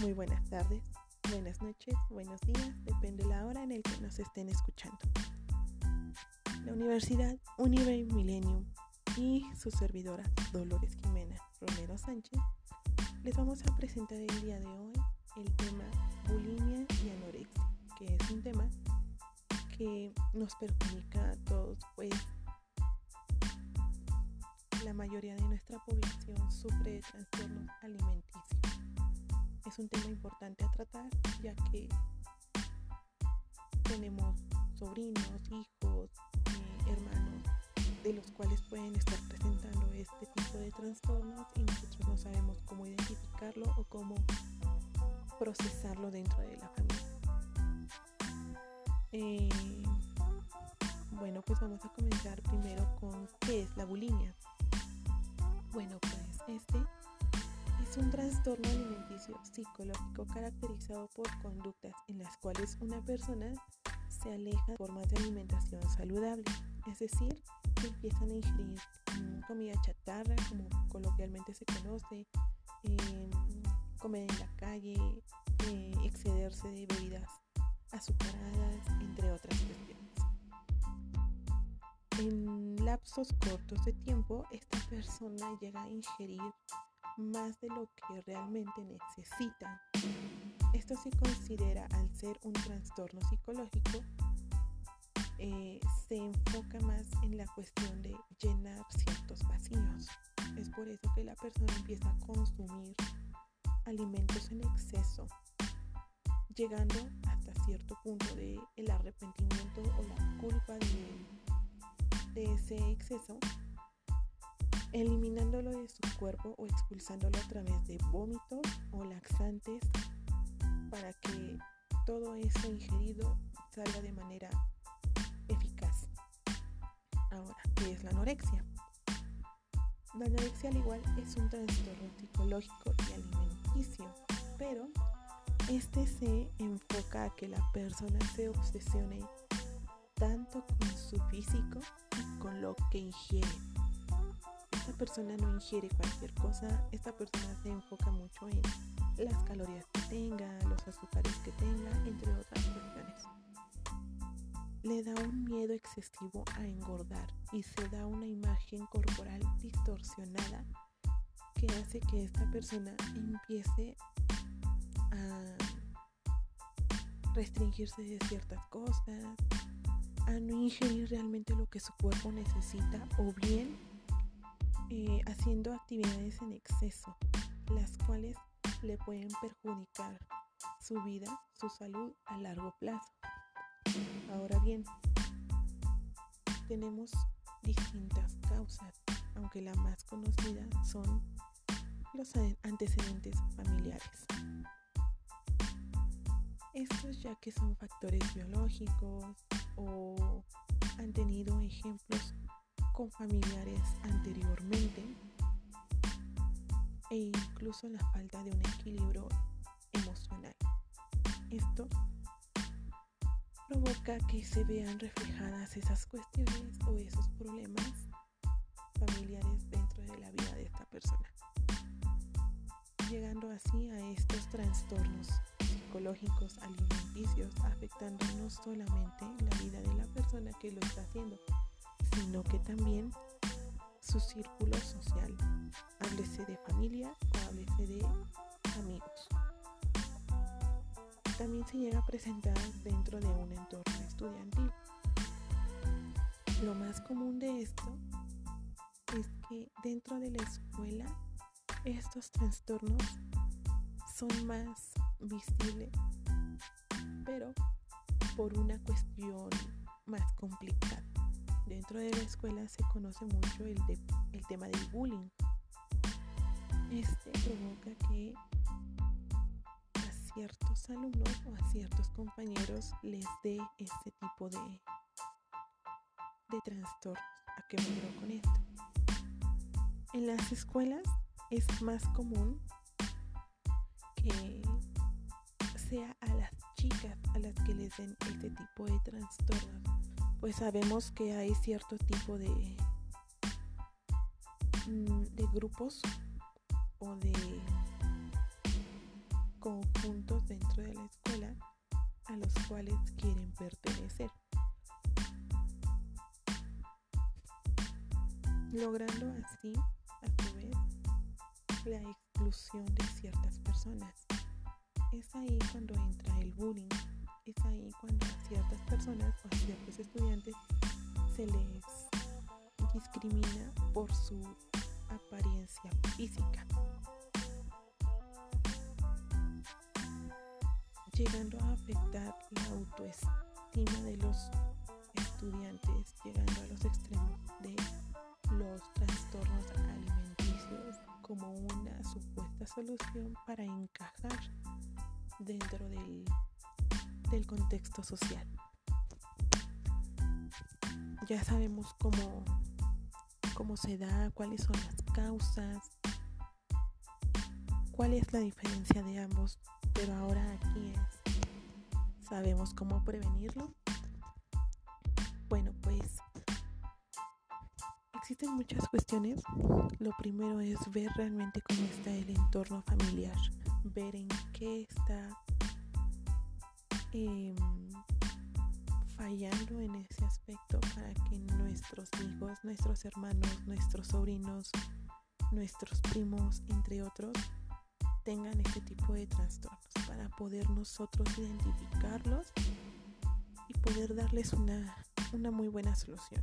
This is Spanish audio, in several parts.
muy buenas tardes, buenas noches, buenos días, depende de la hora en el que nos estén escuchando. La Universidad Unive Millennium y su servidora Dolores Jimena Romero Sánchez les vamos a presentar el día de hoy el tema bulimia y anorexia, que es un tema que nos perjudica a todos, pues la mayoría de nuestra población sufre de trastornos alimenticios. Es un tema importante a tratar ya que tenemos sobrinos, hijos, eh, hermanos, de los cuales pueden estar presentando este tipo de trastornos y nosotros no sabemos cómo identificarlo o cómo procesarlo dentro de la familia. Eh, bueno, pues vamos a comenzar primero con qué es la bulimia. Bueno, pues este es un trastorno alimenticio psicológico caracterizado por conductas en las cuales una persona se aleja de formas de alimentación saludable, es decir, empiezan a ingerir comida chatarra, como coloquialmente se conoce, em, comer en la calle, eh, excederse de bebidas azucaradas, entre otras cuestiones. En lapsos cortos de tiempo, esta persona llega a ingerir más de lo que realmente necesita. Esto se considera al ser un trastorno psicológico, eh, se enfoca más en la cuestión de llenar ciertos vacíos. Es por eso que la persona empieza a consumir alimentos en exceso, llegando hasta cierto punto de el arrepentimiento o la culpa de ese exceso, eliminándolo de su cuerpo o expulsándolo a través de vómitos o laxantes para que todo eso ingerido salga de manera eficaz. Ahora, ¿qué es la anorexia? La anorexia al igual es un trastorno psicológico y alimenticio, pero este se enfoca a que la persona se obsesione tanto con su físico y con lo que ingiere. Persona no ingiere cualquier cosa, esta persona se enfoca mucho en las calorías que tenga, los azúcares que tenga, entre otras cuestiones. Le da un miedo excesivo a engordar y se da una imagen corporal distorsionada que hace que esta persona empiece a restringirse de ciertas cosas, a no ingerir realmente lo que su cuerpo necesita o bien eh, haciendo actividades en exceso, las cuales le pueden perjudicar su vida, su salud a largo plazo. Ahora bien, tenemos distintas causas, aunque la más conocida son los antecedentes familiares. Estos ya que son factores biológicos, o han tenido ejemplos con familiares anteriormente e incluso la falta de un equilibrio emocional. Esto provoca que se vean reflejadas esas cuestiones o esos problemas familiares dentro de la vida de esta persona, llegando así a estos trastornos psicológicos alimenticios afectando no solamente la vida de la persona que lo está haciendo, sino que también su círculo social, háblese de familia o háblese de amigos. También se llega a presentar dentro de un entorno estudiantil. Lo más común de esto es que dentro de la escuela estos trastornos son más visibles, pero por una cuestión más complicada. Dentro de la escuela se conoce mucho el, el tema del bullying. Este provoca que a ciertos alumnos o a ciertos compañeros les dé este tipo de, de trastornos. ¿A qué me con esto? En las escuelas es más común que sea a las chicas a las que les den este tipo de trastornos, pues sabemos que hay cierto tipo de, mm, de grupos o de conjuntos dentro de la escuela a los cuales quieren pertenecer. Logrando así, a su vez, la exclusión de ciertas personas. Es ahí cuando entra el bullying, es ahí cuando ciertas personas o ciertos estudiantes se les discrimina por su apariencia física. llegando a afectar la autoestima de los estudiantes, llegando a los extremos de los trastornos alimenticios como una supuesta solución para encajar dentro del, del contexto social. Ya sabemos cómo, cómo se da, cuáles son las causas, cuál es la diferencia de ambos, pero ahora aquí es, ¿sabemos cómo prevenirlo? Bueno, pues existen muchas cuestiones. Lo primero es ver realmente cómo está el entorno familiar, ver en qué está em, fallando en ese aspecto para que nuestros hijos, nuestros hermanos, nuestros sobrinos, nuestros primos, entre otros, tengan este tipo de trastornos para poder nosotros identificarlos y poder darles una, una muy buena solución.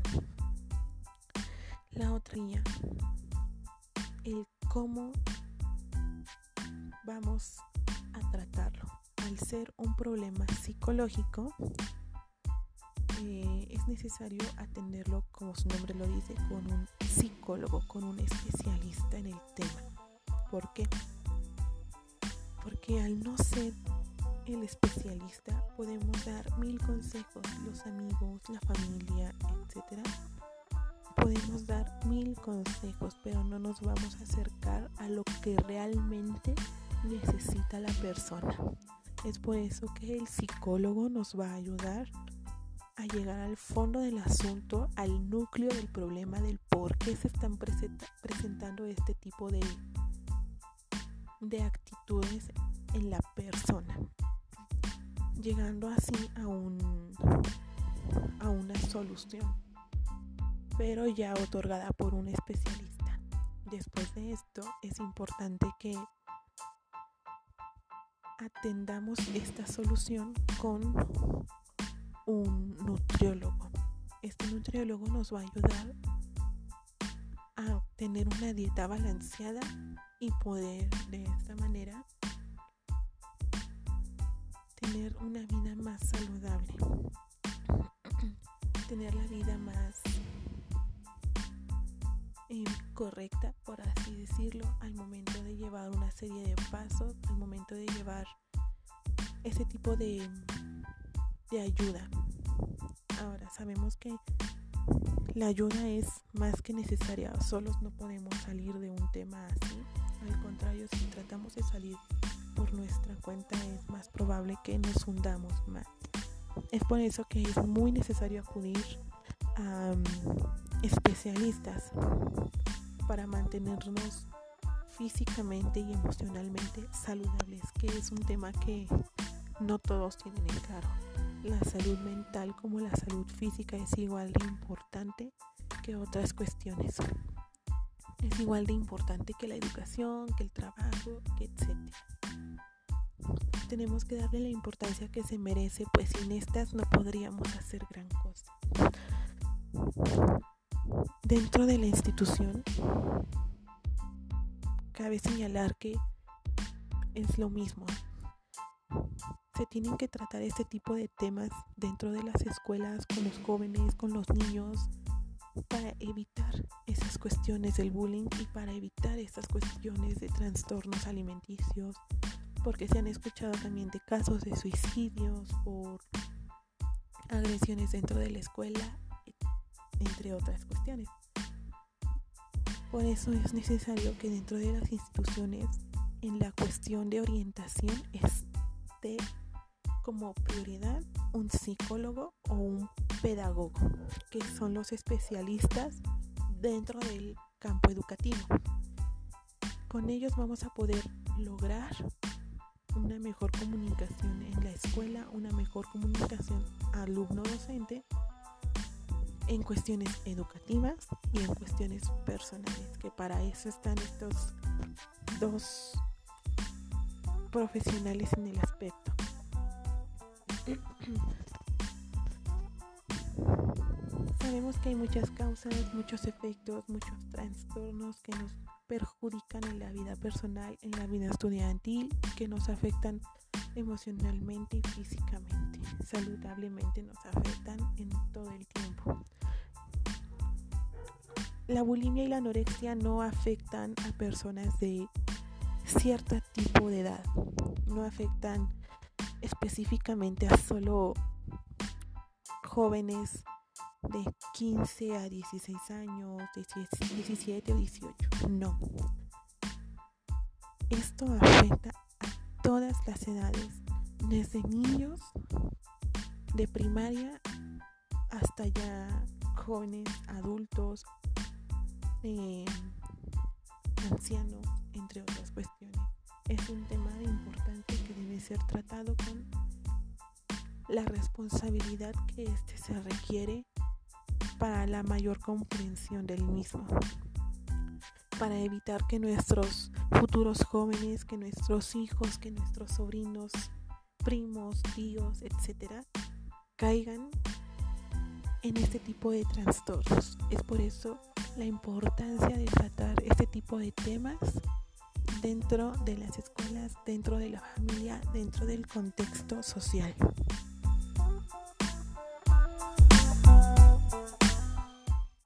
La otra guía, el cómo vamos a tratarlo. Al ser un problema psicológico, eh, es necesario atenderlo, como su nombre lo dice, con un psicólogo, con un especialista en el tema. ¿Por qué? porque al no ser el especialista podemos dar mil consejos, los amigos, la familia, etc. Podemos dar mil consejos, pero no nos vamos a acercar a lo que realmente necesita la persona. Es por eso que el psicólogo nos va a ayudar a llegar al fondo del asunto, al núcleo del problema, del por qué se están presentando este tipo de de actitudes en la persona, llegando así a, un, a una solución, pero ya otorgada por un especialista. Después de esto es importante que atendamos esta solución con un nutriólogo. Este nutriólogo nos va a ayudar a tener una dieta balanceada y poder de esta manera tener una vida más saludable, tener la vida más correcta, por así decirlo, al momento de llevar una serie de pasos, al momento de llevar ese tipo de, de ayuda. Ahora sabemos que la ayuda es más que necesaria, solos no podemos salir de un tema así. Al contrario, si tratamos de salir por nuestra cuenta es más probable que nos hundamos más. Es por eso que es muy necesario acudir a mm, especialistas para mantenernos físicamente y emocionalmente saludables, que es un tema que no todos tienen en claro la salud mental como la salud física es igual de importante que otras cuestiones. Es igual de importante que la educación, que el trabajo, etc. Tenemos que darle la importancia que se merece, pues sin estas no podríamos hacer gran cosa. Dentro de la institución, cabe señalar que es lo mismo. Se tienen que tratar este tipo de temas dentro de las escuelas, con los jóvenes, con los niños, para evitar esas cuestiones del bullying y para evitar estas cuestiones de trastornos alimenticios, porque se han escuchado también de casos de suicidios por agresiones dentro de la escuela, entre otras cuestiones. Por eso es necesario que dentro de las instituciones, en la cuestión de orientación, esté como prioridad un psicólogo o un pedagogo, que son los especialistas dentro del campo educativo. Con ellos vamos a poder lograr una mejor comunicación en la escuela, una mejor comunicación alumno-docente en cuestiones educativas y en cuestiones personales, que para eso están estos dos profesionales en el aspecto. Sabemos que hay muchas causas, muchos efectos, muchos trastornos que nos perjudican en la vida personal, en la vida estudiantil, que nos afectan emocionalmente y físicamente, saludablemente nos afectan en todo el tiempo. La bulimia y la anorexia no afectan a personas de cierto tipo de edad, no afectan específicamente a solo jóvenes de 15 a 16 años, 17 o 18. No. Esto afecta a todas las edades, desde niños de primaria hasta ya jóvenes, adultos, eh, ancianos, entre otras cuestiones. Es un tema importante que debe ser tratado con la responsabilidad que este se requiere para la mayor comprensión del mismo, para evitar que nuestros futuros jóvenes, que nuestros hijos, que nuestros sobrinos, primos, tíos, etcétera, caigan en este tipo de trastornos. Es por eso la importancia de tratar este tipo de temas dentro de las escuelas, dentro de la familia, dentro del contexto social.